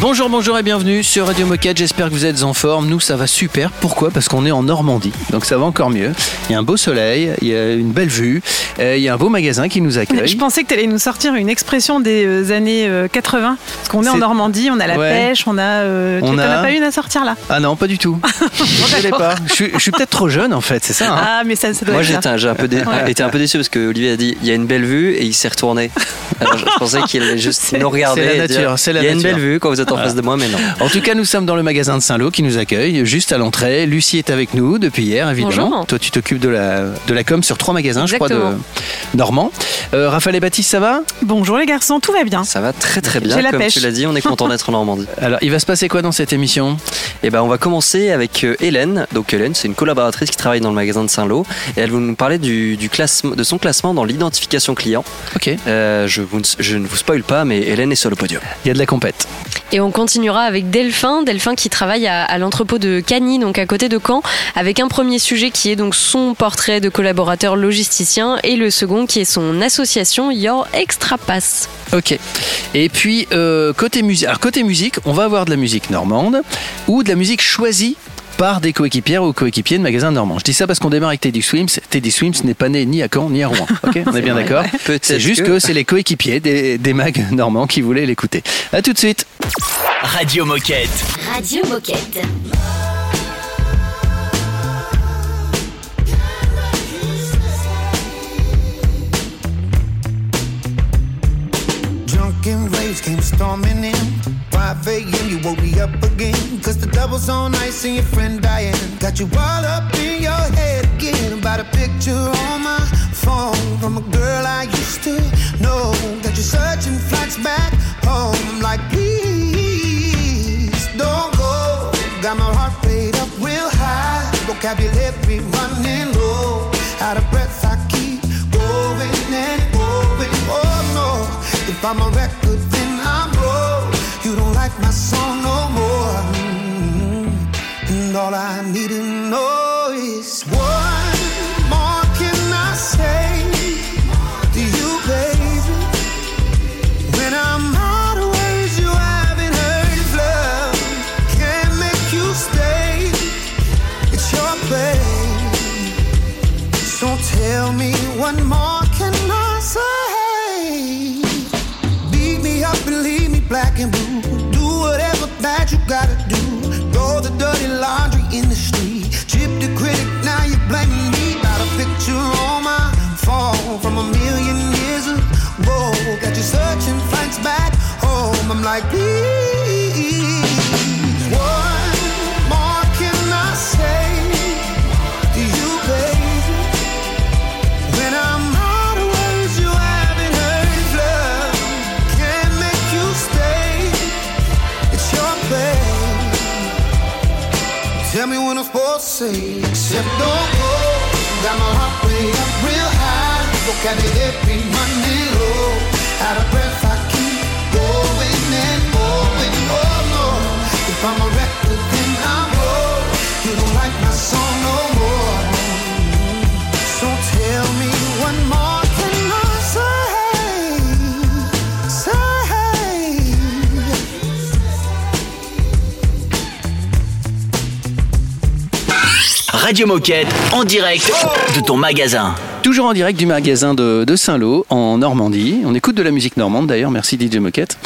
Bonjour, bonjour et bienvenue sur Radio Moquette. J'espère que vous êtes en forme. Nous, ça va super. Pourquoi? Parce qu'on est en Normandie. Donc ça va encore mieux. Il y a un beau soleil, il y a une belle vue, euh, il y a un beau magasin qui nous accueille. Je pensais que tu allais nous sortir une expression des euh, années euh, 80. Parce qu'on est, en Normandie, on a la Ouais. pêche, on a. euh, On tu n'en a- as pas une à sortir là? Ah non, pas du tout. je l'ai pas. Je suis, peut-être trop jeune en fait, c'est ça. hein? Ah, mais ça, ça doit Moi j'étais un, peu dé- Ouais. été un peu déçu parce que Olivier a dit il y a une belle vue et il s'est retourné. Alors je, je pensais qu'il allait juste nous regarder. c'est la nature, c'est la Il y a une nature. Vue quand vous êtes en face de moi, mais non. En tout cas, nous sommes dans le magasin de Saint-Lô qui nous accueille, juste à l'entrée. Lucie est avec nous depuis hier, évidemment. Bonjour. Toi, tu t'occupes de la, de la com sur trois magasins, je crois, de. Normand. Euh, Raphaël et Baptiste, ça va? Bonjour les garçons, tout va bien. Ça va très très bien. J'ai la Comme pêche. tu l'as dit, on est content d'être en Normandie. Alors, il va se passer quoi dans cette émission? Et ben on va commencer avec euh, Hélène. Donc Hélène, c'est une collaboratrice qui travaille dans le magasin de Saint-Lô et elle va nous parler du, du classement, de son classement dans l'identification client. Ok. Euh, je, vous, je ne vous spoil pas, mais Hélène est sur le podium. Il y a de la compète. Et on continuera avec Delphin, Delphin qui travaille à, l'entrepôt de Cagny, donc à côté de Caen, avec un premier sujet qui est donc son portrait de collaborateur logisticien et le second qui est son association Your Extra Pass. Ok. Et puis, euh, côté, musique, côté musique, on va avoir de la musique normande ou de la musique choisie par des coéquipières ou coéquipiers de magasins normands. Je dis ça parce qu'on démarre avec Teddy Swims. Teddy Swims n'est pas né ni à Caen ni à Rouen. On est bien d'accord. C'est juste que, c'est les coéquipiers des, des mags normands qui voulaient l'écouter. À tout de suite. Radio Moquette. Radio Moquette. Drunken rage came storming in. 5 a.m. you woke me up again. Cause the double's on ice and your friend Diane got you all up in your head again. About a picture on my phone from a girl I used to know. Got you searching flights back home. Like, please don't go. Got my heart rate up real high. Vocabulary running low. Out of breath, I keep going and going. Oh no. If I'm a broke. You my song no more. And all I need to know searching flights back home. I'm like, please, what more can I say to you, baby? When I'm out of words, you haven't heard love can't make you stay. It's your play. Tell me when I'm supposed to say, except don't go. Got my heart way up real high. Vocabulary running low. Out of breath, Radio Moquette en direct de ton magasin. Toujours en direct du magasin de, Saint-Lô, en Normandie. On écoute de la musique normande d'ailleurs, merci DJ Moquette.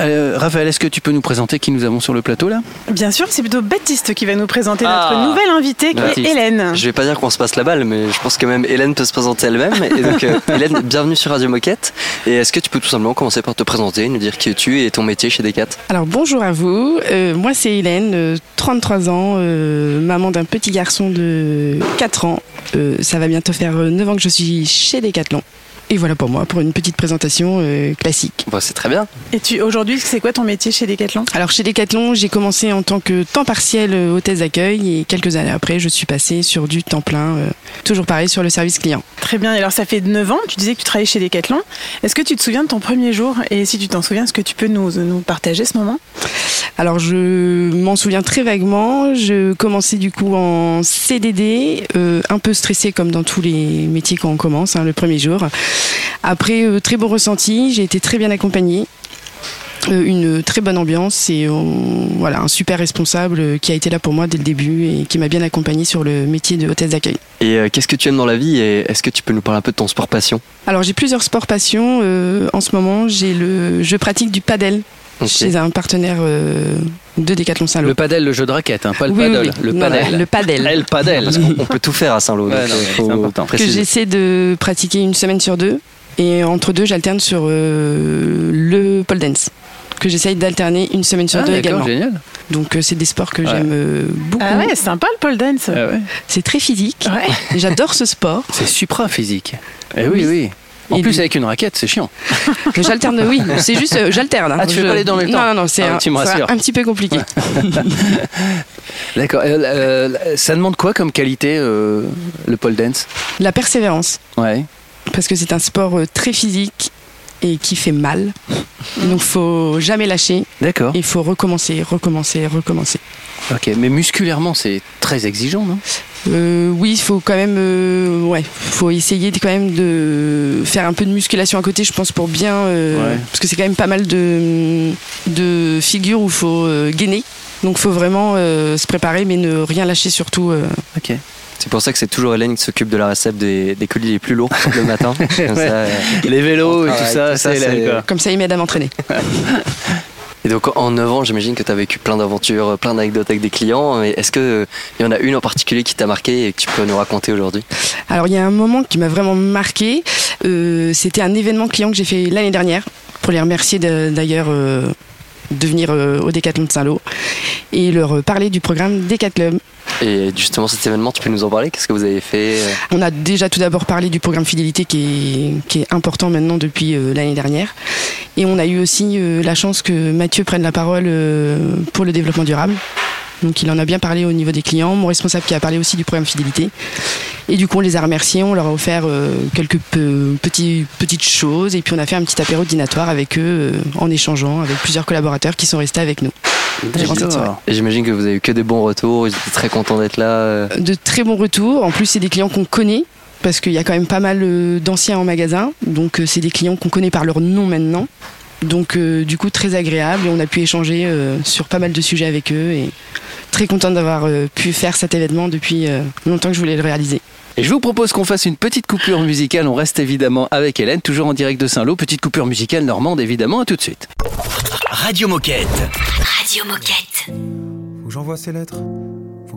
Euh, Raphaël, est-ce que tu peux nous présenter qui nous avons sur le plateau là? Bien sûr, c'est plutôt Baptiste qui va nous présenter Ah. notre nouvelle invitée qui Baptiste. est Hélène. Je vais pas dire qu'on se passe la balle, mais je pense que même Hélène peut se présenter elle-même. Et donc, euh, Hélène, bienvenue sur Radio Moquette. Et est-ce que tu peux tout simplement commencer par te présenter, nous dire qui tu es et ton métier chez Decat? Alors bonjour à vous, Euh, moi c'est Hélène, euh, 33 ans, euh, maman d'un petit garçon de 4 ans. Euh, ça va bientôt faire euh, 9 ans que je suis chez Decathlon. Et voilà pour moi, pour une petite présentation euh, classique. Bon, c'est très bien. Et tu aujourd'hui, c'est quoi ton métier chez Decathlon? Alors chez Decathlon, j'ai commencé en tant que temps partiel euh, hôtesse d'accueil et quelques années après, je suis passée sur du temps plein, euh, toujours pareil sur le service client. Très bien. Et alors, ça fait 9 ans, tu disais que tu travaillais chez Decathlon. Est-ce que tu te souviens de ton premier jour? Et si tu t'en souviens, est-ce que tu peux nous, nous partager ce moment? Alors je m'en souviens très vaguement. Je commençais du coup en CDD, euh, un peu stressée comme dans tous les métiers quand on commence, hein, le premier jour. Après, euh, très bon ressenti, j'ai été très bien accompagnée. Euh, une très bonne ambiance et euh, voilà un super responsable qui a été là pour moi dès le début et qui m'a bien accompagnée sur le métier de hôtesse d'accueil. Et euh, qu'est-ce que tu aimes dans la vie et est-ce que tu peux nous parler un peu de ton sport passion? Alors j'ai plusieurs sports passions. Euh, en ce moment, j'ai le, je pratique du padel Ok. chez un partenaire euh, de Décathlon Saint-Lô. Le padel, le jeu de raquette, hein, pas le Oui, oui, paddle. oui. Le Voilà, padel. le padel. Le padel. Parce qu'on on peut tout faire à Saint-Lô. Ouais, donc, non, euh, c'est important. que j'essaie de pratiquer une semaine sur deux. Et entre deux, j'alterne sur euh, le pole dance. Que j'essaye d'alterner une semaine sur Ah, deux également. génial. Donc euh, c'est des sports que Ouais. j'aime euh, beaucoup. Ah ouais, c'est sympa le pole dance. Ah ouais. C'est très physique. Ouais. J'adore ce sport. C'est supra physique. Eh oui, oui. En Et plus, avec une raquette, c'est chiant. J'alterne, oui. C'est juste, euh, j'alterne. hein. Ah, tu fais Je- pas les deux en même temps Non, non, non, c'est Ah, un, petit peu compliqué. D'accord. Euh, euh, ça demande quoi comme qualité, euh, le pole dance? La persévérance. Ouais. parce que c'est un sport très physique et qui fait mal. Donc faut jamais lâcher. D'accord. Il faut recommencer, recommencer, recommencer. Ok. Mais musculairement, c'est très exigeant, non? Euh, oui, il faut quand même, euh, ouais, faut essayer de, quand même de faire un peu de musculation à côté, je pense, pour bien, euh, Ouais. parce que c'est quand même pas mal de, de figures où il faut euh, gainer. Donc faut vraiment euh, se préparer, mais ne rien lâcher surtout. euh. Ok. C'est pour ça que c'est toujours Hélène qui s'occupe de la recette des, des colis les plus lourds le matin. Comme ça, euh, Les vélos et tout ça, tout ça, c'est Hélène, c'est- quoi. Comme ça, il m'aide à m'entraîner. Et donc en 9 ans, j'imagine que tu as vécu plein d'aventures, plein d'anecdotes avec des clients. Est-ce qu'il y en a une en particulier qui t'a marqué et que tu peux nous raconter aujourd'hui? Alors il y a un moment qui m'a vraiment marqué. Euh, C'était un événement client que j'ai fait l'année dernière pour les remercier d'ailleurs euh, de venir euh, au Décathlon de Saint-Lô et leur euh, parler du programme Décathlon. Et justement cet événement, tu peux nous en parler? Qu'est-ce que vous avez fait On a déjà tout d'abord parlé du programme fidélité qui est, qui est important maintenant depuis euh, l'année dernière. Et on a eu aussi euh, la chance que Mathieu prenne la parole euh, pour le développement durable. Donc il en a bien parlé au niveau des clients, mon responsable qui a parlé aussi du programme fidélité. Et du coup on les a remerciés, on leur a offert euh, quelques pe- petits, petites choses et puis on a fait un petit apéro dînatoire avec eux euh, en échangeant avec plusieurs collaborateurs qui sont restés avec nous. j'imagine que vous avez eu que des bons retours, ils étaient très contents d'être là. euh. de très bons retours. En plus, c'est des clients qu'on connaît parce qu'il y a quand même pas mal d'anciens en magasin. Donc, c'est des clients qu'on connaît par leur nom maintenant. Donc, euh, du coup, très agréable. Et on a pu échanger euh, sur pas mal de sujets avec eux. Et très contente d'avoir euh, pu faire cet événement depuis euh, longtemps que je voulais le réaliser. Et je vous propose qu'on fasse une petite coupure musicale. On reste évidemment avec Hélène, toujours en direct de Saint-Lô. Petite coupure musicale normande, évidemment. À tout de suite. Radio Moquette. Radio Moquette. Faut que j'envoie ces lettres.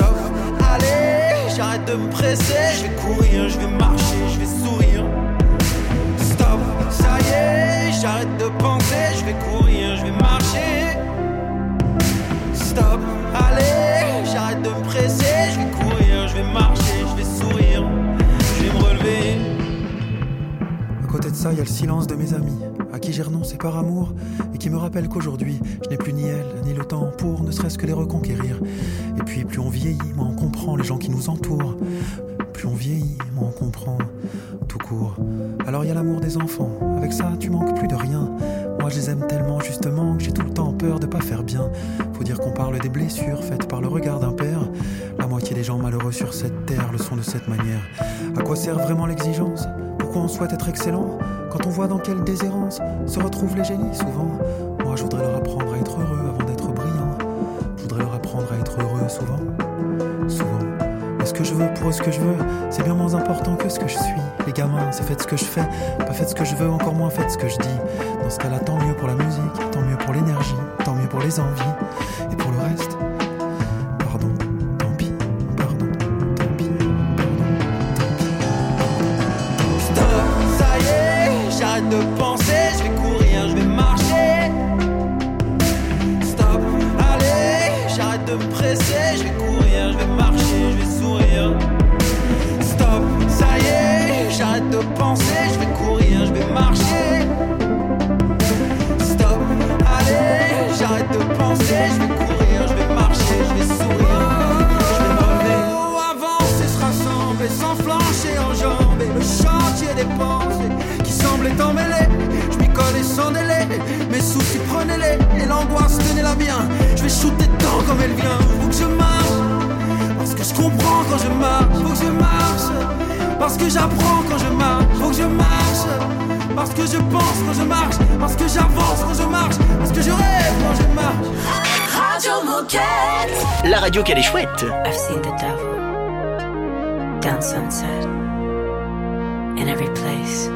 Stop, allez, j'arrête de me presser, je vais courir, je vais marcher, je vais sourire. Stop, ça y est, j'arrête de penser, je vais courir, je vais marcher. Stop, allez, j'arrête de me presser, je vais courir, je vais marcher, je vais sourire, je vais me relever. À côté de ça, il y a le silence de mes amis, à qui j'ai renoncé par amour, et qui me rappellent qu'aujourd'hui, je n'ai plus ni elle, temps pour ne serait-ce que les reconquérir. Et puis, plus on vieillit, moins on comprend les gens qui nous entourent. Plus plus on vieillit, moins on comprend. Tout court. Alors il y a l'amour des enfants. Avec ça, tu manques plus de rien. Moi, je les aime tellement justement que j'ai tout le temps peur de pas faire bien. Faut dire qu'on parle des blessures faites par le regard d'un père. La moitié des gens malheureux sur cette terre le sont de cette manière. À quoi sert vraiment l'exigence? Pourquoi on souhaite être excellent? Quand on voit dans quelle déshérence se retrouvent les génies souvent Moi, je voudrais leur apprendre souvent. Souvent. Mais ce que je veux pour ce que je veux, c'est bien moins important que ce que je suis. Les gamins, c'est faites ce que je fais, pas faites ce que je veux, encore moins faites ce que je dis. Dans ce cas-là, tant mieux pour la musique, tant mieux pour l'énergie, tant mieux pour les envies. Dedans comme elle vient. Faut que je marche. Parce que je comprends quand je marche. Faut que je marche. Parce que j'apprends quand je marche. Faut que je marche. Parce que je pense quand je marche. Parce que j'avance quand je marche. Parce que je rêve quand je marche. Radio Moquette. La radio qu'elle est chouette. I've seen the devil down sunset in every place,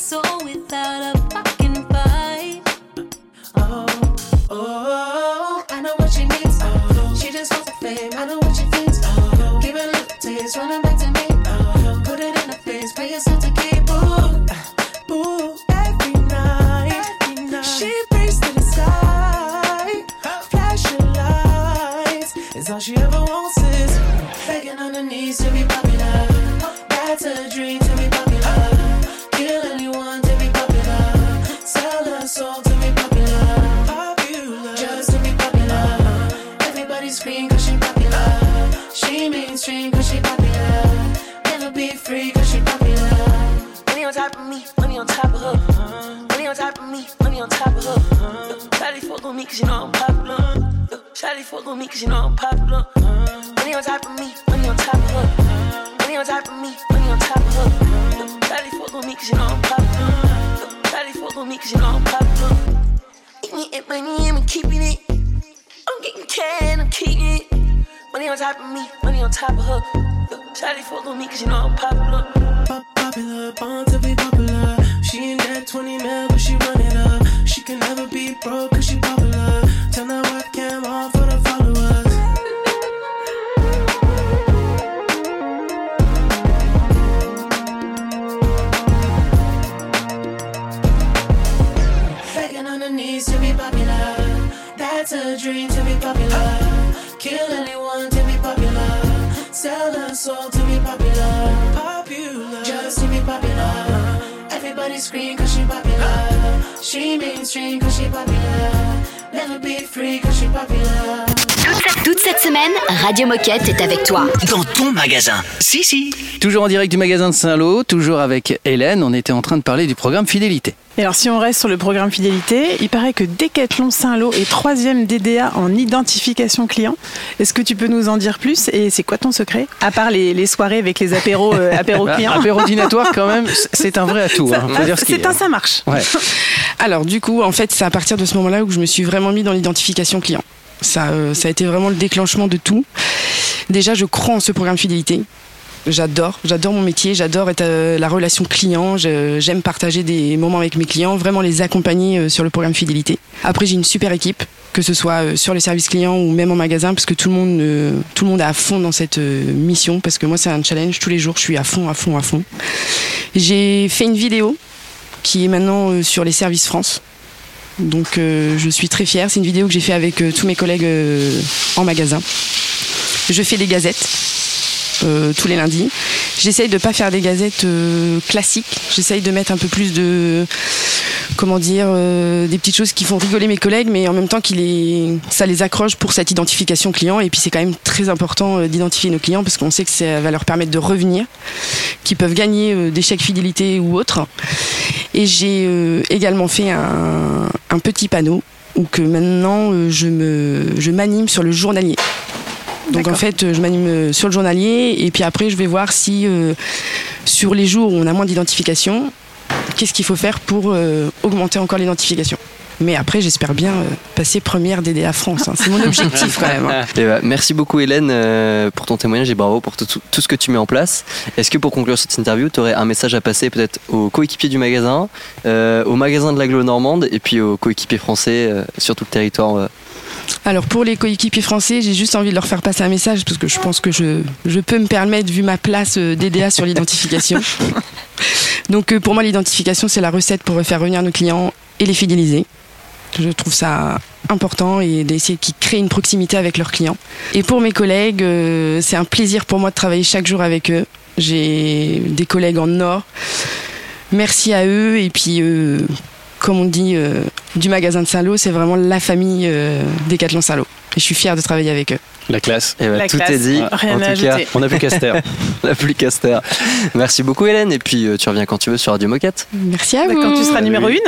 soul without a fucking fight. Oh, oh, I know what she needs. Oh, she just wants the fame. I know what she thinks. Oh, give it a little taste, running back to me. Oh, put it in the face, pray yourself to keep. Ooh, ooh, every night, every night. She prays to the sky, flashing lights. It's all she ever wants is begging on her knees to be popular. Me cause you know I'm popular. Money on top of me, money on top of her. Money on top of me, money on top of her. Shawty fuck on me cause you know I'm popular. Shawty fuck on me cause you know I'm popular. Eating it, money, I'm keeping it. I'm getting can, I'm keeping it. Money on top of me, money on top of her. Shawty fuck on me cause you know I'm popular. Pop popular, born to be popular. She ain't that 20 mil, but she run it up. She can never be broke cause she popular. Turn that webcam on To a dream to be popular. Kill anyone to be popular. Sell a soul to be popular. Popular. Just to be popular. Everybody scream cause she popular. She mainstream cause she popular. Never be free cause she popular. Semaine, Radio Moquette est avec toi. Dans ton magasin. Si, si. Toujours en direct du magasin de Saint-Lô, toujours avec Hélène, on était en train de parler du programme Fidélité. Et alors, si on reste sur le programme fidélité, il paraît que Decathlon Saint-Lô est troisième DDA en identification client. Est-ce que tu peux nous en dire plus Et c'est quoi ton secret À part les, les soirées avec les apéros, euh, apéros Bah, clients? apéro dînatoire, quand même, c'est un vrai atout. hein, ce C'est un, ça marche. Ouais. Alors du coup, en fait, c'est à partir de ce moment-là où je me suis vraiment mis dans l'identification client. Ça, euh, ça a été vraiment le déclenchement de tout. Déjà, je crois en ce programme fidélité. J'adore, j'adore mon métier, j'adore euh, la relation client, j'aime partager des moments avec mes clients, vraiment les accompagner euh, sur le programme fidélité. Après, j'ai une super équipe, que ce soit sur le service client ou même en magasin, parce que tout le monde, tout le monde est à fond dans cette mission, parce que moi, c'est un challenge tous les jours, je suis à fond, à fond, à fond. J'ai fait une vidéo qui est maintenant sur les services France. Donc euh, je suis très fière. C'est une vidéo que j'ai fait avec euh, tous mes collègues euh, en magasin. Je fais des gazettes euh, tous les lundis. J'essaye de pas faire des gazettes euh, classiques. J'essaye de mettre un peu plus de comment dire euh, des petites choses qui font rigoler mes collègues, mais en même temps qui les ça les accroche pour cette identification client. Et puis c'est quand même très important d'identifier nos clients parce qu'on sait que ça va leur permettre de revenir, qu'ils peuvent gagner des chèques fidélité ou autres. Et j'ai également fait un, petit panneau où que maintenant je m'anime sur le journalier. Donc en fait, euh, je m'anime euh, sur le journalier et puis après, je vais voir si euh, sur les jours où on a moins d'identification, qu'est-ce qu'il faut faire pour euh, augmenter encore l'identification. Mais après, j'espère bien euh, passer première DDA France. hein. C'est mon objectif quand même. hein. Eh ben, merci beaucoup Hélène euh, pour ton témoignage et bravo pour tout, tout ce que tu mets en place. Est-ce que pour conclure cette interview, tu aurais un message à passer peut-être aux coéquipiers du magasin, euh, au magasin de l'agglo normande et puis aux coéquipiers français euh, sur tout le territoire euh, Alors pour les coéquipiers français, j'ai juste envie de leur faire passer un message parce que je pense que je, je peux me permettre vu ma place euh, DDA sur l'identification. Donc euh, pour moi l'identification c'est la recette pour faire revenir nos clients et les fidéliser. Je trouve ça important et d'essayer qu'ils créent une proximité avec leurs clients. Et pour mes collègues, euh, c'est un plaisir pour moi de travailler chaque jour avec eux. J'ai des collègues en or. Merci à eux et puis euh, comme on dit euh, du magasin de Saint-Lô, c'est vraiment la famille euh, Décathlon Saint-Lô. Et je suis fière de travailler avec eux. La classe. Eh ben, La tout classe. est dit. Rien en à tout cas. On n'a plus qu'à se taire. on n'a plus qu'à se taire. Merci beaucoup Hélène et puis euh, tu reviens quand tu veux sur Radio Moquette. Merci à Bah, vous. Quand tu seras numéro une.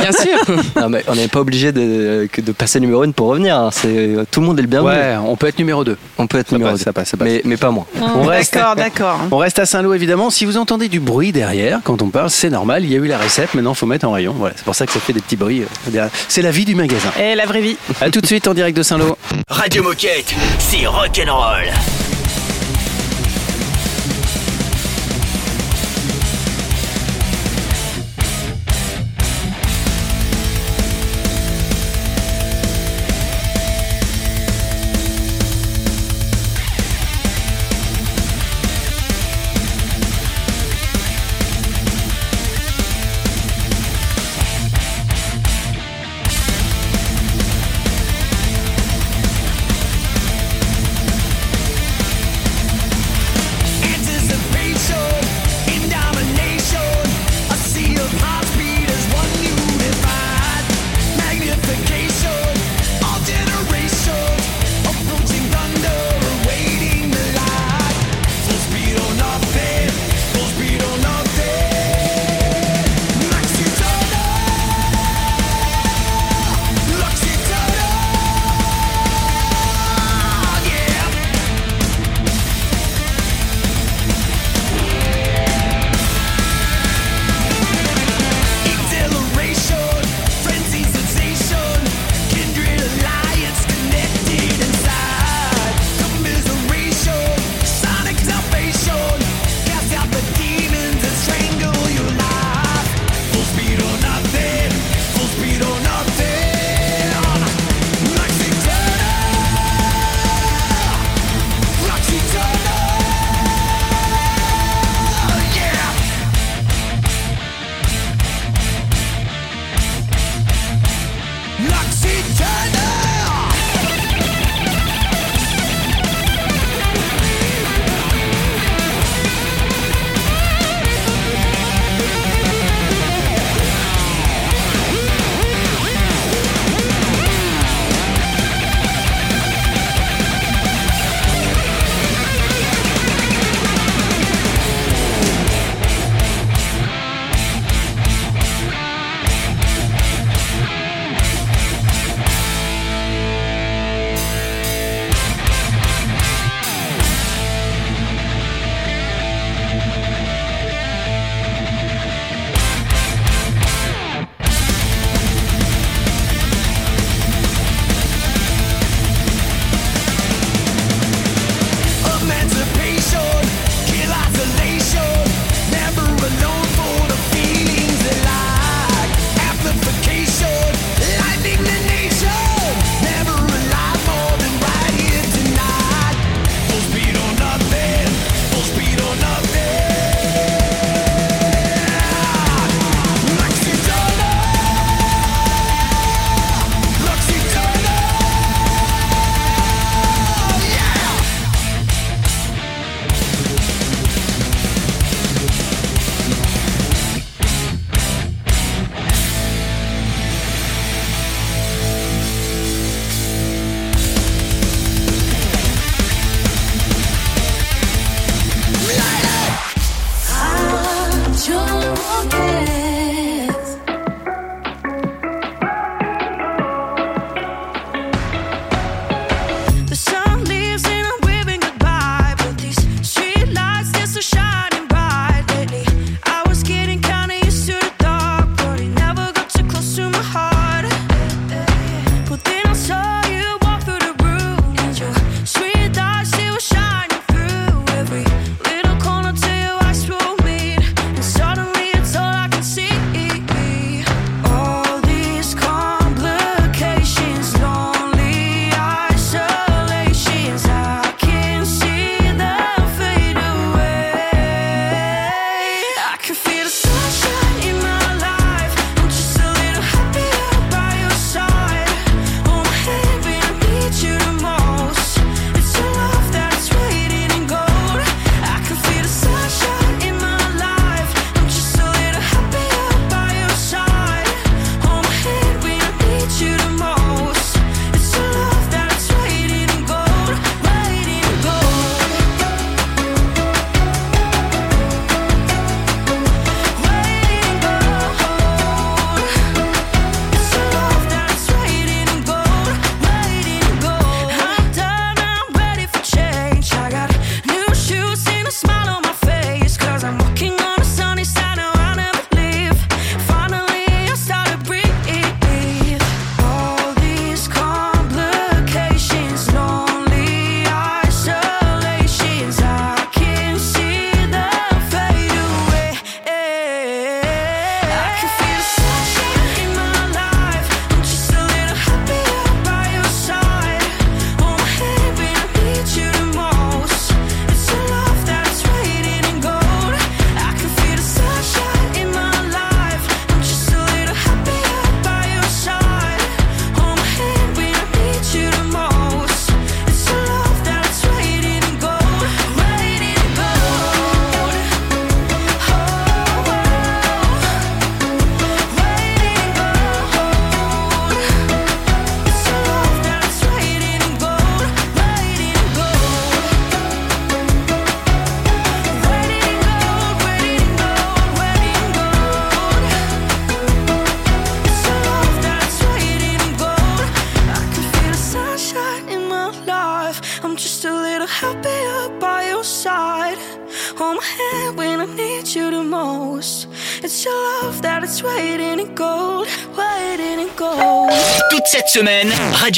Bien sûr. Non, mais on n'est pas obligé de, passer numéro 1 pour revenir. hein. C'est, tout le monde est le bienvenu. Ouais, on peut être numéro 2. On peut être Ça numéro passe, 2. ça passe, ça passe. Mais, mais pas moi. On reste, D'accord, d'accord. on reste à Saint-Lô évidemment. Si vous entendez du bruit derrière, quand on parle, c'est normal. Il y a eu la recette, maintenant il faut mettre en rayon. Voilà, c'est pour ça que ça fait des petits bruits. euh. C'est la vie du magasin. Et la vraie vie. A tout de suite en direct de Saint-Lô. Radio Moquette, c'est rock'n'roll.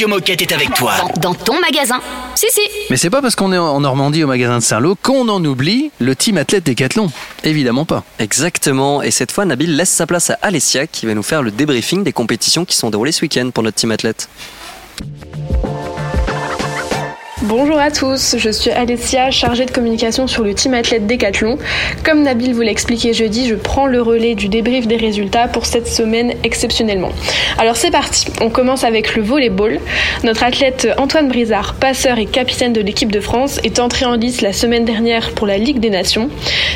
Radio Moquette est avec toi. Dans ton magasin. Si, si. Mais c'est pas parce qu'on est en Normandie au magasin de Saint-Lô qu'on en oublie le team athlète Décathlon. Évidemment pas. Exactement, et cette fois Nabil laisse sa place à Alessia qui va nous faire le débriefing des compétitions qui sont déroulées ce week-end pour notre team athlète. Bonjour à tous, je suis Alessia, chargée de communication sur le team athlète Décathlon. Comme Nabil vous l'a expliqué jeudi, je prends le relais du débrief des résultats pour cette semaine exceptionnellement. Alors c'est parti, on commence avec le volleyball. Notre athlète Antoine Brizard, passeur et capitaine de l'équipe de France, est entré en lice la semaine dernière pour la Ligue des Nations.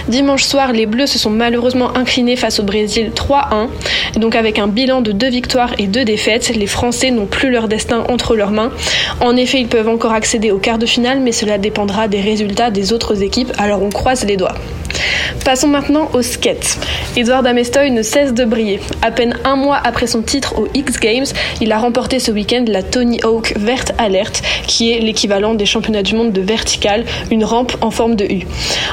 Dimanche soir, les Bleus se sont malheureusement inclinés face au Brésil 3-1. Et donc avec un bilan de deux victoires et deux défaites, les Français n'ont plus leur destin entre leurs mains. En effet, ils peuvent encore accéder au quart de finale, mais cela dépendra des résultats des autres équipes, alors on croise les doigts. Passons maintenant au skate. Edouard Damestoy ne cesse de briller. À peine un mois après son titre aux X Games, il a remporté ce week-end la Tony Hawk Vert Alert, qui est l'équivalent des championnats du monde de vertical, une rampe en forme de U.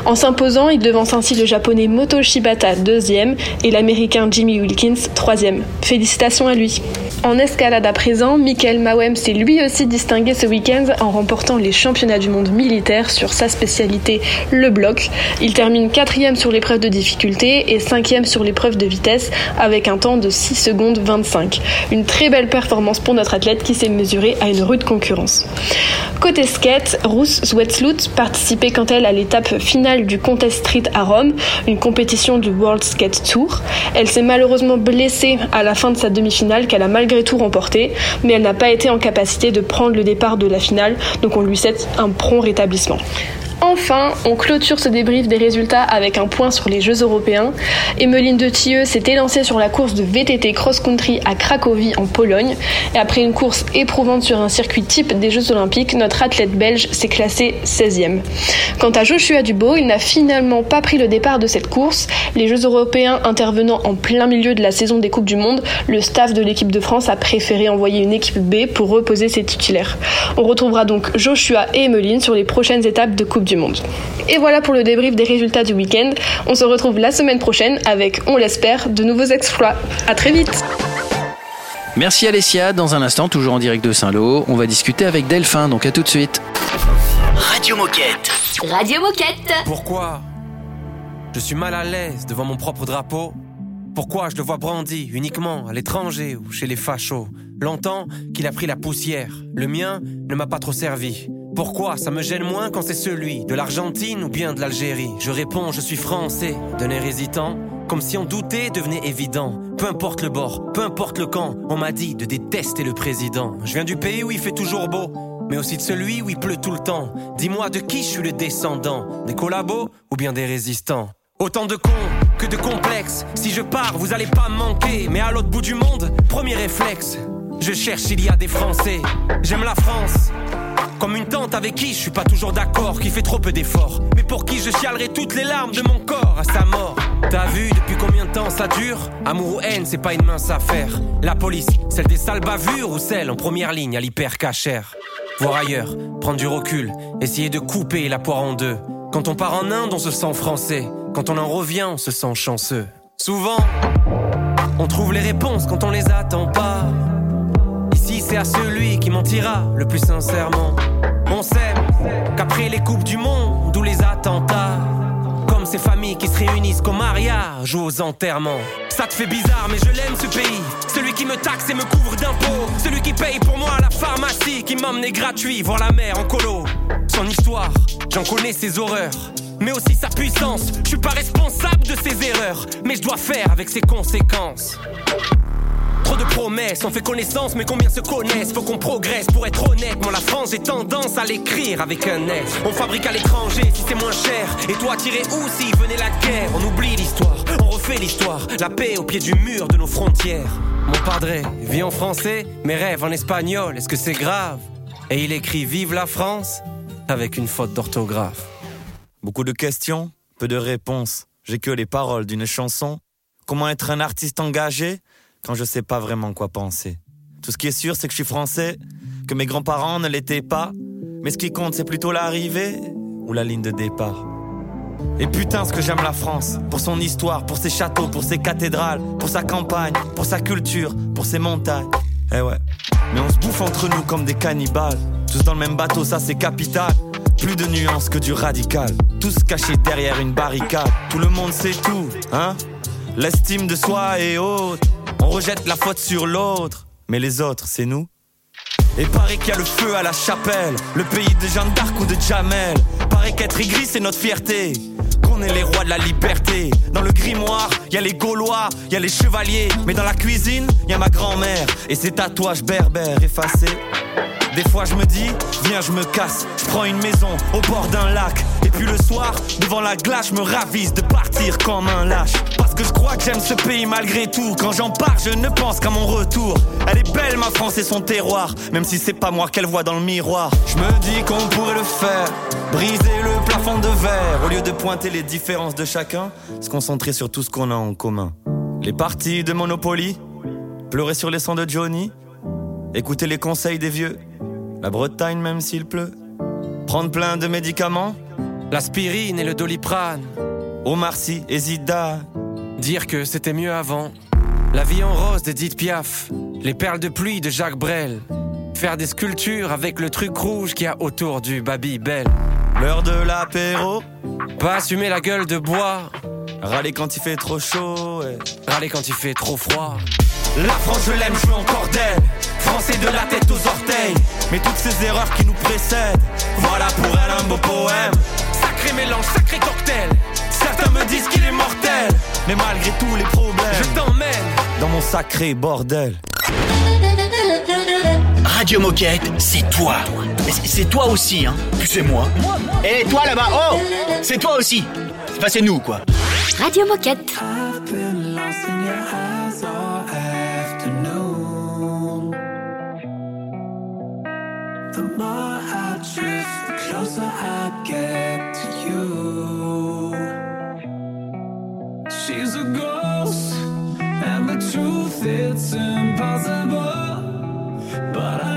En s'imposant, il devance ainsi le japonais Moto Shibata deuxième et l'américain Jimmy Wilkins troisième. Félicitations à lui. En escalade à présent, Michael Mawem s'est lui aussi distingué ce week-end en remportant les championnats du monde militaire sur sa spécialité, le bloc. Il termine quatrième sur l'épreuve de difficulté et cinquième sur l'épreuve de vitesse avec un temps de 6 secondes 25. Une très belle performance pour notre athlète qui s'est mesuré à une rude concurrence. Côté skate, Ruth Zwetsloot participait quant elle à l'étape finale du Contest Street à Rome, une compétition du World Skate Tour. Elle s'est malheureusement blessée à la fin de sa demi-finale qu'elle a malgré tout remportée, mais elle n'a pas été en capacité de prendre le départ de la finale, donc on lui souhaite un prompt rétablissement. Enfin, on clôture ce débrief des résultats avec un point sur les Jeux européens. Emmeline de Tilleux s'est élancée sur la course de VTT cross-country à Cracovie en Pologne. Et après une course éprouvante sur un circuit type des Jeux olympiques, notre athlète belge s'est classé 16e. Quant à Joshua Dubo, il n'a finalement pas pris le départ de cette course. Les Jeux européens intervenant en plein milieu de la saison des Coupes du Monde, le staff de l'équipe de France a préféré envoyer une équipe B pour reposer ses titulaires. On retrouvera donc Joshua et Emmeline sur les prochaines étapes de Coupe du Monde. Et voilà pour le débrief des résultats du week-end. On se retrouve la semaine prochaine avec, on l'espère, de nouveaux exploits. À très vite Merci Alessia. Dans un instant, toujours en direct de Saint-Lô, on va discuter avec Delphin. Donc à tout de suite. Radio Moquette. Radio Moquette. Pourquoi je suis mal à l'aise devant mon propre drapeau? Pourquoi je le vois brandi uniquement à l'étranger ou chez les fachos? Longtemps qu'il a pris la poussière, le mien ne m'a pas trop servi. Pourquoi ça me gêne moins quand c'est celui de l'Argentine ou bien de l'Algérie? Je réponds, je suis français, d'un air hésitant, comme si en douter devenait évident. Peu importe le bord, peu importe le camp, on m'a dit de détester le président. Je viens du pays où il fait toujours beau, mais aussi de celui où il pleut tout le temps. Dis-moi de qui je suis le descendant, des collabos ou bien des résistants? Autant de cons que de complexes. Si je pars, vous allez pas manquer. Mais à l'autre bout du monde, premier réflexe. Je cherche s'il y a des Français. J'aime la France. Comme une tante avec qui je suis pas toujours d'accord, qui fait trop peu d'efforts. Mais pour qui je chialerai toutes les larmes de mon corps à sa mort? T'as vu depuis combien de temps ça dure? Amour ou haine, c'est pas une mince affaire. La police, celle des sales bavures ou celle en première ligne à l'hyper cachère. Voir ailleurs, prendre du recul, essayer de couper la poire en deux. Quand on part en Inde, on se sent français. Quand on en revient, on se sent chanceux. Souvent, on trouve les réponses quand on les attend pas. À celui qui mentira le plus sincèrement. On sait qu'après les coupes du monde ou les attentats, comme ces familles qui se réunissent qu'au mariage ou aux enterrements. Ça te fait bizarre, mais je l'aime ce pays. Celui qui me taxe et me couvre d'impôts. Celui qui paye pour moi la pharmacie, qui m'emmenait gratuit voir la mer en colo. Son histoire, j'en connais ses horreurs. Mais aussi sa puissance, je suis pas responsable de ses erreurs, mais je dois faire avec ses conséquences. De promesses, on fait connaissance, mais combien se connaissent? Faut qu'on progresse pour être honnête. Moi, la France, j'ai tendance à l'écrire avec un S. On fabrique à l'étranger si c'est moins cher. Et toi, tirer où s'il venait la guerre? On oublie l'histoire, on refait l'histoire. La paix au pied du mur de nos frontières. Mon padré vit en français, mes rêves en espagnol. Est-ce que c'est grave? Et il écrit Vive la France avec une faute d'orthographe. Beaucoup de questions, peu de réponses. J'ai que les paroles d'une chanson. Comment être un artiste engagé? Quand je sais pas vraiment quoi penser Tout ce qui est sûr, c'est que je suis français, que mes grands-parents ne l'étaient pas, Mais ce qui compte, c'est plutôt l'arrivée ou la ligne de départ. Et putain, ce que j'aime la France, pour son histoire, pour ses châteaux, pour ses cathédrales, pour sa campagne, pour sa culture, pour ses montagnes. Eh ouais. Mais on se bouffe entre nous comme des cannibales. Tous dans le même bateau, ça c'est capital. Plus de nuances que du radical. Tous cachés derrière une barricade. Tout le monde sait tout, hein L'estime de soi est haute. On rejette la faute sur l'autre. Mais les autres, c'est nous. Et paraît qu'il y a le feu à la chapelle, le pays de Jeanne d'Arc ou de Jamel. Paraît qu'être aigri, c'est notre fierté. Qu'on est les rois de la liberté. Dans le grimoire, y a les Gaulois, y a les chevaliers. Mais dans la cuisine, y a ma grand-mère et ses tatouages berbères effacés. Des fois je me dis, viens je me casse, je prends une maison au bord d'un lac. Et puis le soir, devant la glace, je me ravise de partir comme un lâche. Parce que je crois que j'aime ce pays malgré tout. Quand j'en pars, je ne pense qu'à mon retour. Elle est belle ma France et son terroir, même si c'est pas moi qu'elle voit dans le miroir. Je me dis qu'on pourrait le faire, briser le plafond de verre. Au lieu de pointer les différences de chacun, se concentrer sur tout ce qu'on a en commun. Les parties de Monopoly, pleurer sur les sons de Johnny, écouter les conseils des vieux. La Bretagne même s'il pleut. Prendre plein de médicaments. L'aspirine et le doliprane. Omar Sy et Zidane. Dire que c'était mieux avant. La vie en rose d'Edith Piaf. Les perles de pluie de Jacques Brel. Faire des sculptures avec le truc rouge qu'il y a autour du Babybel. L'heure de l'apéro. Pas assumer la gueule de bois. Râler quand il fait trop chaud. et Râler quand il fait trop froid. La France, je l'aime, je veux encore d'elle. Français de la tête aux orteils. Mais toutes ces erreurs qui nous précèdent, voilà pour elle un beau poème. Sacré mélange, sacré cocktail. Certains me disent qu'il est mortel. Mais malgré tous les problèmes, Je t'emmène. dans mon sacré bordel. Radio Moquette, c'est toi. Mais c'est- toi aussi, hein. Puis c'est moi. Et toi là-bas, oh C'est toi aussi. Enfin, c'est nous, quoi. Radio Moquette. I've been it's impossible. But I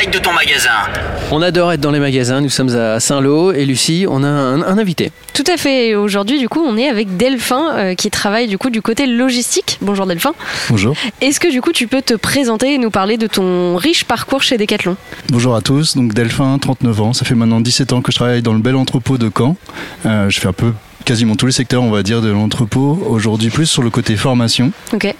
direct de ton magasin. On adore être dans les magasins. Nous sommes à Saint-Lô et Lucie, on a un, un invité. Tout à fait. Et Aujourd'hui, du coup, on est avec Delphin euh, qui travaille du coup du côté logistique. Bonjour Delphin. Bonjour. Est-ce que du coup tu peux te présenter et nous parler de ton riche parcours chez Decathlon? Bonjour à tous, donc Delphin, 39 ans, ça fait maintenant 17 ans que je travaille dans le bel entrepôt de Caen. Euh, je fais un peu quasiment tous les secteurs, on va dire, de l'entrepôt. Aujourd'hui plus sur le côté formation. Ok.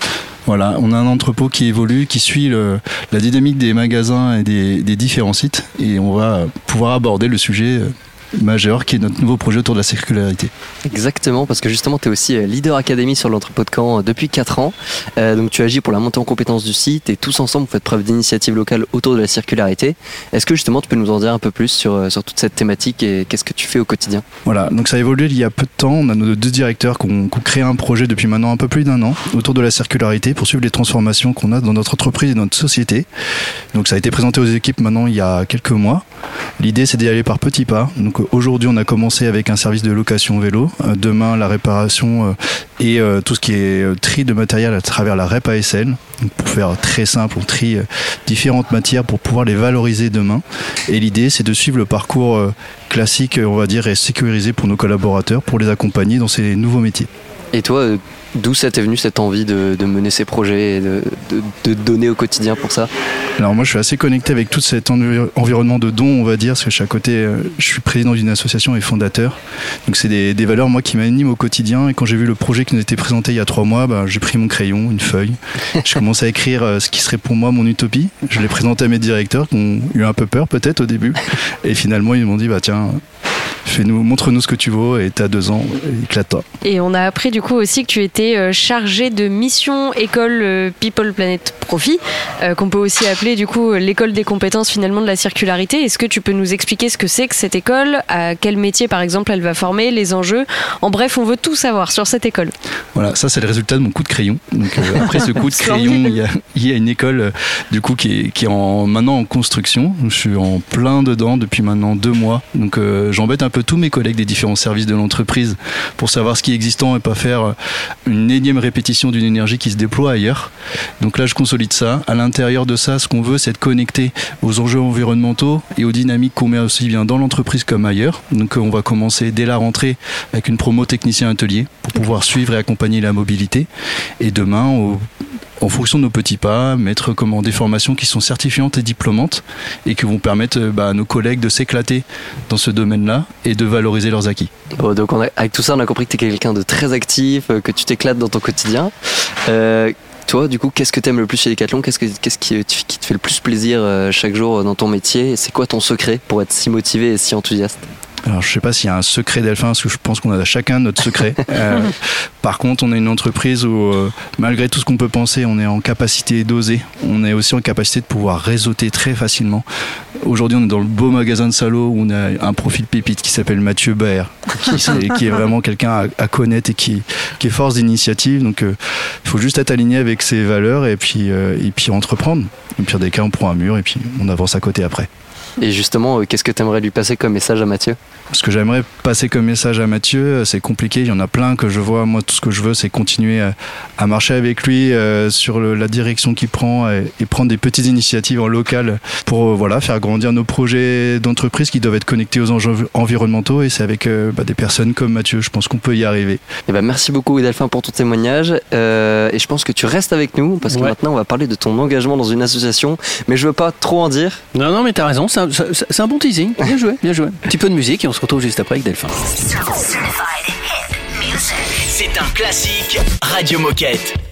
Voilà, on a un entrepôt qui évolue, qui suit le- la dynamique des magasins et des, des différents sites et on va pouvoir aborder le sujet euh, majeur qui est notre nouveau projet autour de la circularité. Exactement, parce que justement, tu es aussi euh, leader académie sur l'entrepôt de Caen euh, depuis 4 ans. Euh, donc, tu agis pour la montée en compétences du site et tous ensemble, vous faites preuve d'initiative locale autour de la circularité. Est-ce que justement, tu peux nous en dire un peu plus sur, sur toute cette thématique et qu'est-ce que tu fais au quotidien? Voilà, donc ça a évolué il y a peu de temps. On a nos deux directeurs qui ont, qui ont créé un projet depuis maintenant un peu plus d'un an autour de la circularité pour suivre les transformations qu'on a dans notre entreprise et notre société. Donc ça a été présenté aux équipes maintenant il y a quelques mois. L'idée c'est d'y aller par petits pas. Donc aujourd'hui on a commencé avec un service de location vélo. Euh, demain la réparation euh, et euh, tout ce qui est tri de matériel à travers la REP ASL. Donc, pour faire très simple, on trie différentes matières pour pouvoir les valoriser demain. Et l'idée, c'est de suivre le parcours classique, on va dire, et sécurisé pour nos collaborateurs, pour les accompagner dans ces nouveaux métiers. Et toi, d'où ça t'est venu cette envie de, de mener ces projets et de, de, de donner au quotidien pour ça? Alors moi, je suis assez connecté avec tout cet envi- environnement de dons, on va dire, parce que je suis à côté, euh, je suis président d'une association et fondateur. Donc c'est des, des valeurs, moi, qui m'animent au quotidien. Et quand j'ai vu le projet qui nous était présenté il y a trois mois, bah, j'ai pris mon crayon, une feuille. Je commence à écrire euh, ce qui serait pour moi mon utopie. Je l'ai présenté à mes directeurs qui ont eu un peu peur peut-être au début. Et finalement, ils m'ont dit, bah tiens, fais-nous, montre-nous ce que tu vaux et t'as deux ans, éclate-toi. Et on a appris du coup aussi que tu étais euh, chargé de mission école euh, People Planet Profit, euh, qu'on peut aussi appeler du coup l'école des compétences finalement de la circularité. Est-ce que tu peux nous expliquer ce que c'est que cette école, à quel métier par exemple elle va former, les enjeux? En bref, on veut tout savoir sur cette école. Voilà, ça c'est le résultat de mon coup de crayon. Donc, euh, après ce coup de crayon, il y a, il y a une école du coup qui est, qui est en, maintenant en construction. Je suis en plein dedans depuis maintenant deux mois. Donc euh, j'embête un peu tous mes collègues des différents services de l'entreprise pour savoir ce qui est existant et pas faire euh, une énième répétition d'une énergie qui se déploie ailleurs. Donc là je consolide ça. À l'intérieur de ça, ce qu'on veut c'est être connecté aux enjeux environnementaux et aux dynamiques qu'on met aussi bien dans l'entreprise comme ailleurs. Donc euh, on va commencer dès la rentrée avec une promo technicien atelier pour pouvoir suivre et accompagner la mobilité. Et demain, au- en fonction de nos petits pas, mettre comment des formations qui sont certifiantes et diplômantes et qui vont permettre euh, bah, à nos collègues de s'éclater dans ce domaine-là et de valoriser leurs acquis. Donc avec tout ça, on a compris que tu es quelqu'un de très actif, euh, que tu t'éclates dans ton quotidien. Euh, toi, du coup, qu'est-ce que tu aimes le plus chez Decathlon? Qu'est-ce que- qu'est-ce qui, qui te fait le plus plaisir euh, chaque jour dans ton métier? Et C'est quoi ton secret pour être si motivé et si enthousiaste? Alors, je sais pas s'il y a un secret Delphin, parce que je pense qu'on a chacun notre secret. Euh, par contre, on est une entreprise où, euh, malgré tout ce qu'on peut penser, on est en capacité d'oser. On est aussi en capacité de pouvoir réseauter très facilement. Aujourd'hui, on est dans le beau magasin de Salo où on a un profil pépite qui s'appelle Mathieu Baer, qui, est vraiment quelqu'un à, à connaître et qui, qui est force d'initiative. Donc, euh, il faut juste être aligné avec ses valeurs et puis, euh, et puis entreprendre. Au pire des cas, on prend un mur et puis on avance à côté après. Et justement, qu'est-ce que tu aimerais lui passer comme message à Mathieu? Ce que j'aimerais passer comme message à Mathieu, euh, c'est compliqué, il y en a plein que je vois. Moi, tout ce que je veux, c'est continuer à, à marcher avec lui euh, sur le- la direction qu'il prend et, et prendre des petites initiatives en local pour euh, voilà, faire grandir nos projets d'entreprise qui doivent être connectés aux enjeux environnementaux. Et c'est avec euh, bah, des personnes comme Mathieu, je pense qu'on peut y arriver. Eh ben, merci beaucoup Delphin pour ton témoignage Euh, et je pense que tu restes avec nous parce que Ouais. maintenant on va parler de ton engagement dans une association mais je veux pas trop en dire. Non, non, mais t'as raison, c'est un, un bon teasing. Bien joué, bien joué. Un petit peu de musique et on se retrouve juste après avec Delphin. C'est un classique Radio Moquette.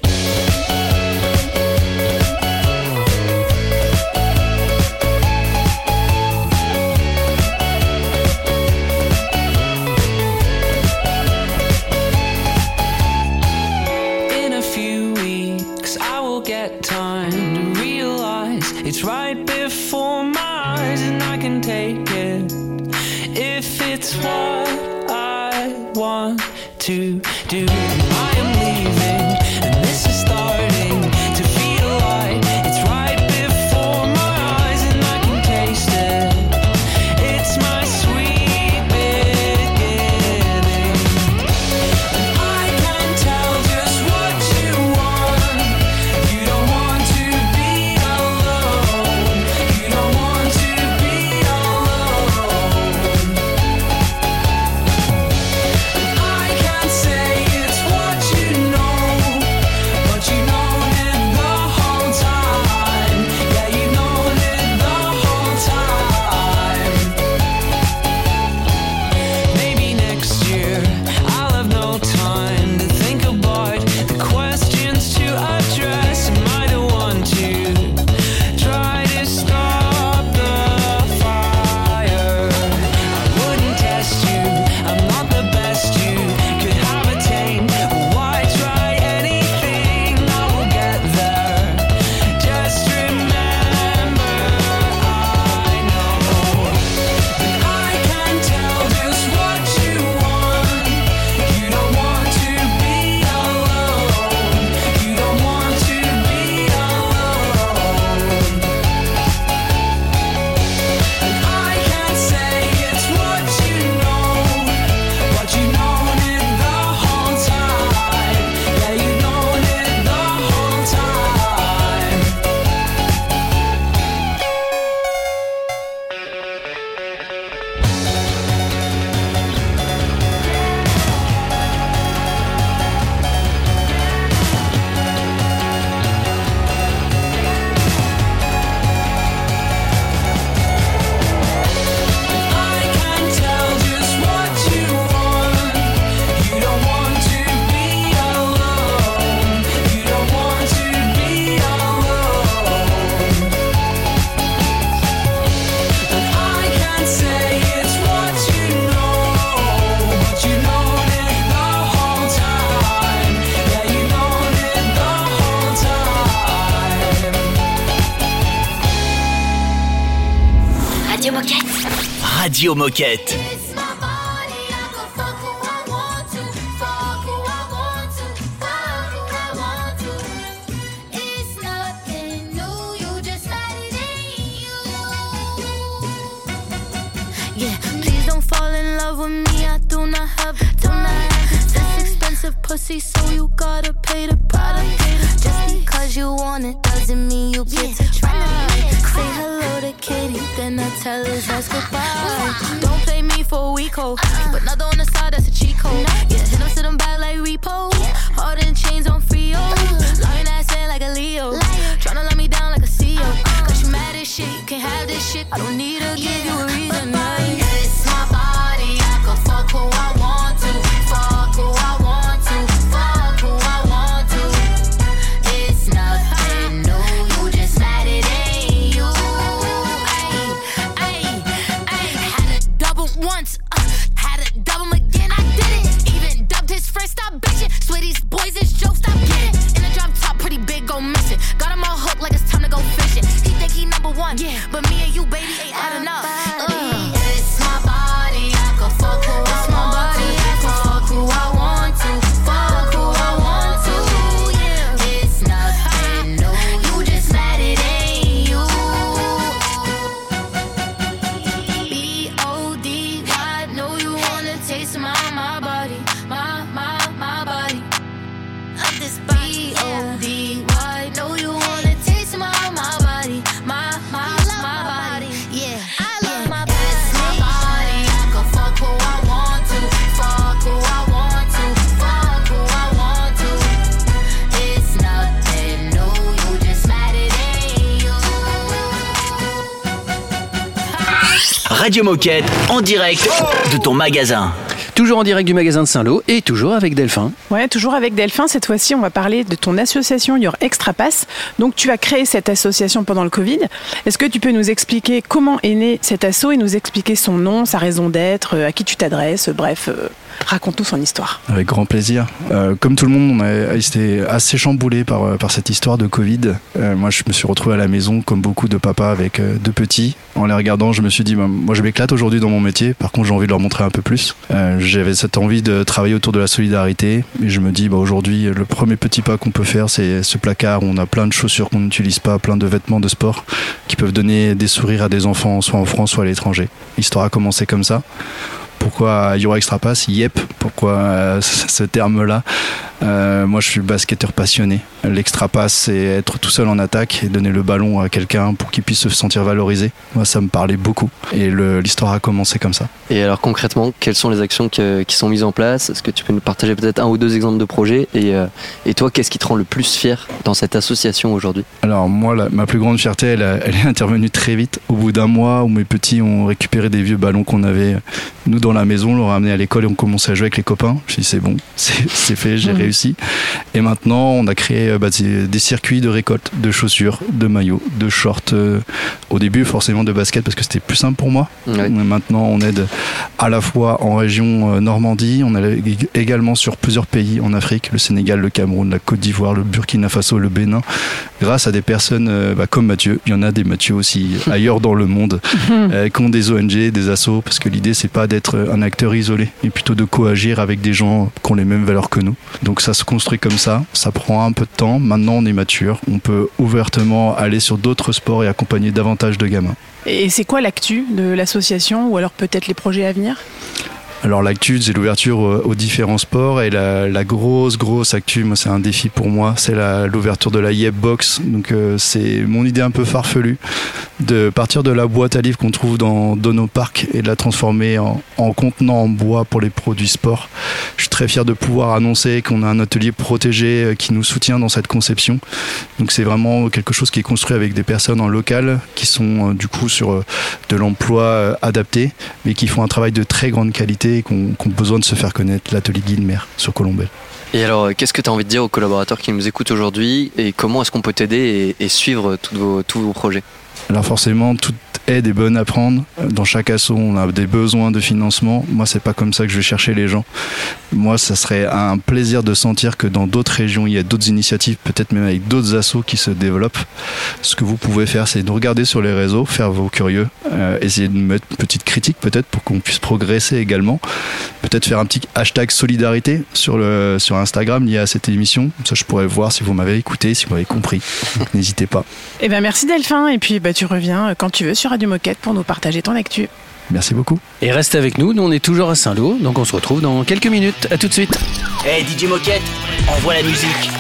It's what I want to do. Moquette. Yeah, please don't fall in love with me. I do not have the time. This expensive pussy, so you gotta pay the price. Just because you want it doesn't mean you get to try. Say hello to Katie, then I tell her let's goodbye. Don't play me for a week, ho. Keep another on the side, that's a cheat code. Yeah, hit him, sit him back like repo. Hard in chains on Frio. Lying ass in like a Leo. Tryna let me down like a CEO. Cause you mad as shit, you can't have this shit. I don't need to give you a reason. It's Radio Moquette, en direct de ton magasin. Toujours en direct du magasin de Saint-Lô et toujours avec Delphin. Ouais, toujours avec Delphin. Cette fois-ci, on va parler de ton association Your Extra Pass. Donc, tu as créé cette association pendant le Covid. Est-ce que tu peux nous expliquer comment est né cet asso et nous expliquer son nom, sa raison d'être, euh, à qui tu t'adresses Bref, euh, raconte-nous son histoire. Avec grand plaisir. Euh, comme tout le monde, on a été assez chamboulé par, euh, par cette histoire de Covid. Euh, moi, je me suis retrouvé à la maison, comme beaucoup de papas, avec deux petits. En les regardant, je me suis dit, moi, je m'éclate aujourd'hui dans mon métier. Par contre, j'ai envie de leur montrer un peu plus. J'avais cette envie de travailler autour de la solidarité. Et je me dis, bah, aujourd'hui, le premier petit pas qu'on peut faire, c'est ce placard où on a plein de chaussures qu'on n'utilise pas, plein de vêtements de sport qui peuvent donner des sourires à des enfants, soit en France, soit à l'étranger. L'histoire a commencé comme ça. Pourquoi Euro Extra Pass Yep. Pourquoi euh, ce terme-là Euh, Moi, je suis basketteur passionné. L'extra pass, c'est être tout seul en attaque et donner le ballon à quelqu'un pour qu'il puisse se sentir valorisé. Moi, ça me parlait beaucoup. Et l'histoire a commencé comme ça. Et alors concrètement, quelles sont les actions que- qui sont mises en place? Est-ce que tu peux nous partager peut-être un ou deux exemples de projets? Et, euh, et toi, qu'est-ce qui te rend le plus fier dans cette association aujourd'hui? Alors moi, la- ma plus grande fierté, elle, a- elle est intervenue très vite. Au bout d'un mois où mes petits ont récupéré des vieux ballons qu'on avait, nous dans la maison, on leur a amené à l'école et on commençait à jouer avec les copains. Je dit c'est bon, c'est fait, j'ai réussi. Et maintenant, on a créé euh, bah, des circuits de récolte de chaussures, de maillots, de shorts. euh, au début, forcément de basket parce que c'était plus simple pour moi. Mais Maintenant, on aide à la fois en région euh, Normandie, on aide également sur plusieurs pays en Afrique, le Sénégal, le Cameroun, la Côte d'Ivoire, le Burkina Faso, le Bénin, grâce à des personnes euh, bah, comme Mathieu. Il y en a des Mathieu aussi ailleurs dans le monde, euh, qui ont des ONG, des assos, parce que l'idée c'est pas d'être un acteur isolé, mais plutôt de coagir avec des gens qui ont les mêmes valeurs que nous. Donc ça se construit comme ça, ça prend un peu de temps. Maintenant, on est mature, on peut ouvertement aller sur d'autres sports et accompagner davantage de gamins. Et c'est quoi l'actu de l'association ou alors peut-être les projets à venir? Alors l'actu, c'est l'ouverture euh, aux différents sports et la, grosse grosse actu, c'est un défi pour moi, c'est l'ouverture de la Yep Box. Donc euh, c'est mon idée un peu farfelue de partir de la boîte à livres qu'on trouve dans, nos parcs et de la transformer en, en contenant en bois pour les produits sport. Je suis très fier de pouvoir annoncer qu'on a un atelier protégé euh, qui nous soutient dans cette conception. Donc c'est vraiment quelque chose qui est construit avec des personnes en local qui sont du coup sur de l'emploi adapté, mais qui font un travail de très grande qualité et qui ont, besoin de se faire connaître. L'atelier Guilmer sur Colombelle. Et alors, qu'est-ce que tu as envie de dire aux collaborateurs qui nous écoutent aujourd'hui et comment est-ce qu'on peut t'aider et, suivre tous vos projets? Alors forcément, toute aide est bonne à prendre. Dans chaque assaut, on a des besoins de financement. Moi, c'est pas comme ça que je vais chercher les gens. Moi, ça serait un plaisir de sentir que dans d'autres régions, il y a d'autres initiatives, peut-être même avec d'autres assos qui se développent. Ce que vous pouvez faire, c'est de regarder sur les réseaux, faire vos curieux, euh, essayer de mettre une petite critique peut-être pour qu'on puisse progresser également. Peut-être faire un petit hashtag solidarité sur, le, sur Instagram lié à cette émission. Ça, je pourrais voir si vous m'avez écouté, si vous m'avez compris. N'hésitez pas. Eh bien, merci Delphin. Et puis, bah, tu reviens euh, quand tu veux sur Radio Moquette pour nous partager ton actu. Merci beaucoup. Et reste avec nous, nous on est toujours à Saint-Lô, donc on se retrouve dans quelques minutes. À tout de suite. Hey DJ Moquette, envoie la musique.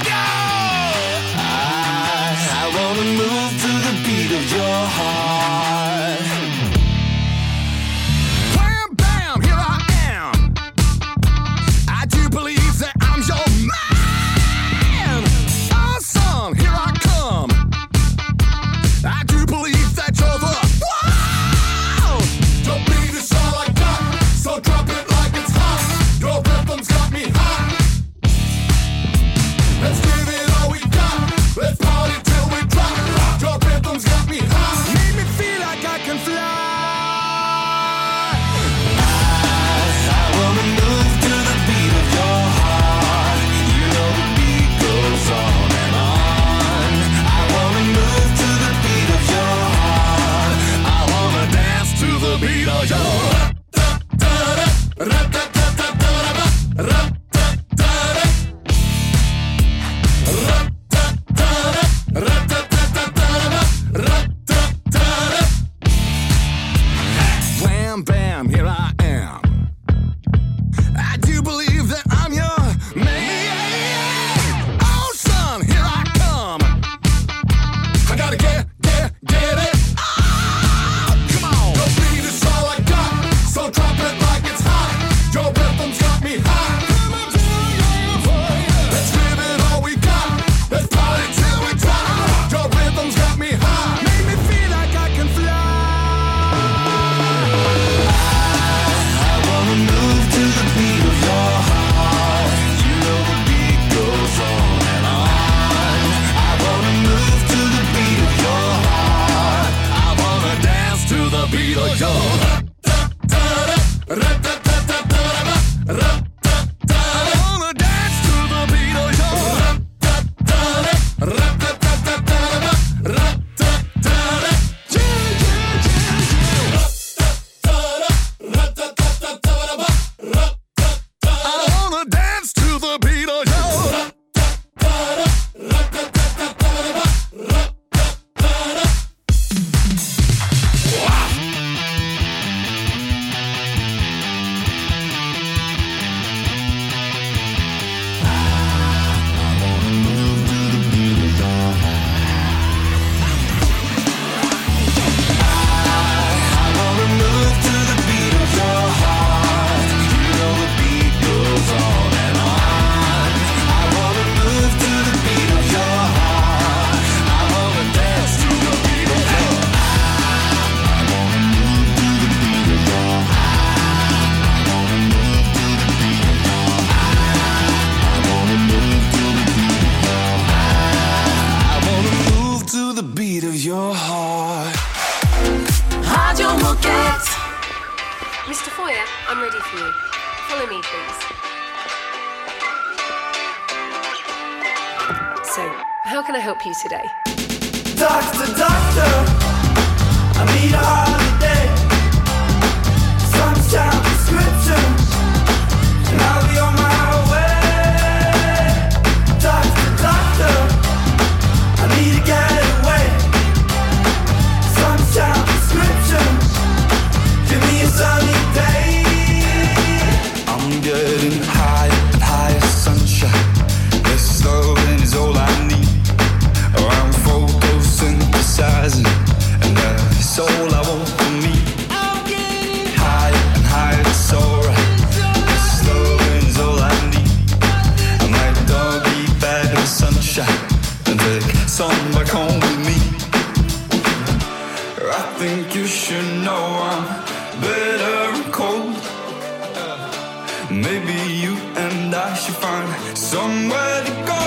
somewhere to go.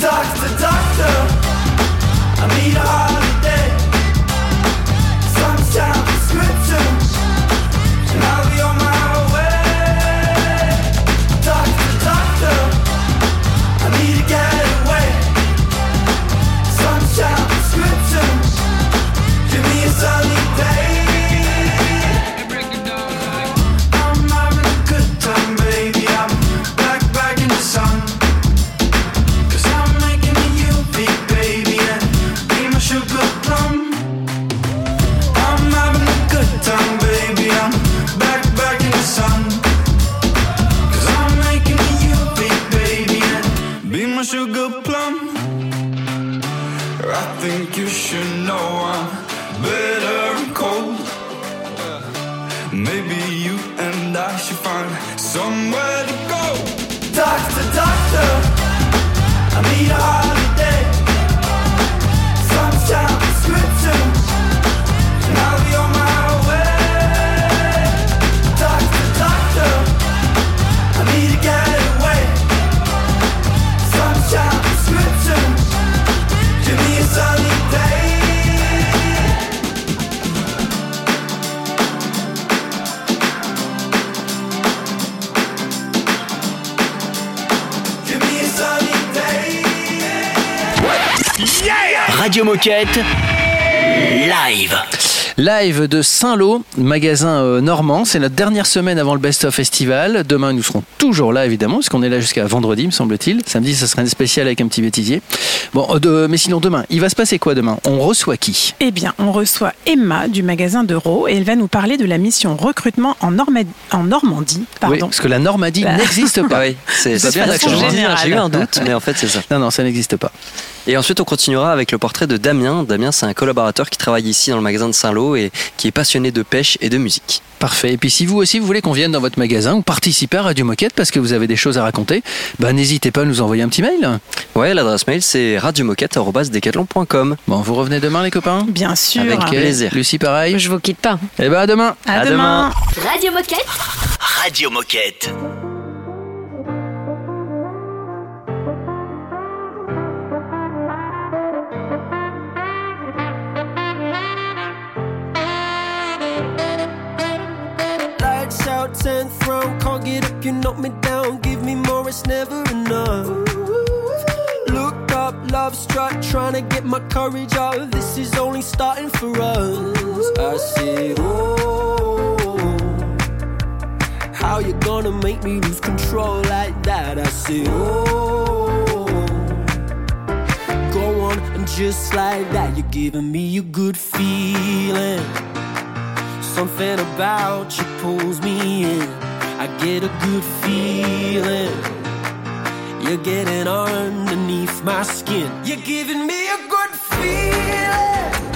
Doctor, doctor, I need a Live. Live de Saint-Lô, magasin euh, normand. C'est notre dernière semaine avant le Best of Festival. Demain, nous serons toujours là, évidemment, parce qu'on est là jusqu'à vendredi, me semble-t-il. Samedi, ça sera un spécial avec un petit bêtisier. Bon, euh, de- mais sinon, demain, il va se passer quoi demain? On reçoit qui? Eh bien, on reçoit Emma du magasin d'Euro et elle va nous parler de la mission recrutement en, Norma- en Normandie. Pardon. Oui, parce que la Normandie Bah. n'existe pas. Ah oui, c'est bien façon d'accord. générale. J'ai eu un doute, mais en fait c'est ça. Non, non, ça n'existe pas. Et ensuite, on continuera avec le portrait de Damien. Damien, c'est un collaborateur qui travaille ici dans le magasin de Saint-Lô et qui est passionné de pêche et de musique. Parfait. Et puis si vous aussi vous voulez qu'on vienne dans votre magasin ou participer à Radio Moquette parce que vous avez des choses à raconter, bah n'hésitez pas à nous envoyer un petit mail. Ouais, l'adresse mail c'est radiomoquette.com. Bon, vous revenez demain les copains? Bien sûr. Avec plaisir. Lucie pareil. Je vous quitte pas. Et ben à demain. À, À demain. demain. Radio Moquette Radio Moquette. 10th round, can't get up, you knock me down. Give me more, it's never enough. Look up, love struck, trying to get my courage up. This is only starting for us. I said, Oh, how you gonna make me lose control like that? I said, Oh, go on, and just like that, you're giving me a good feeling. Something about you pulls me in. I get a good feeling. You're getting underneath my skin. You're giving me a good feeling.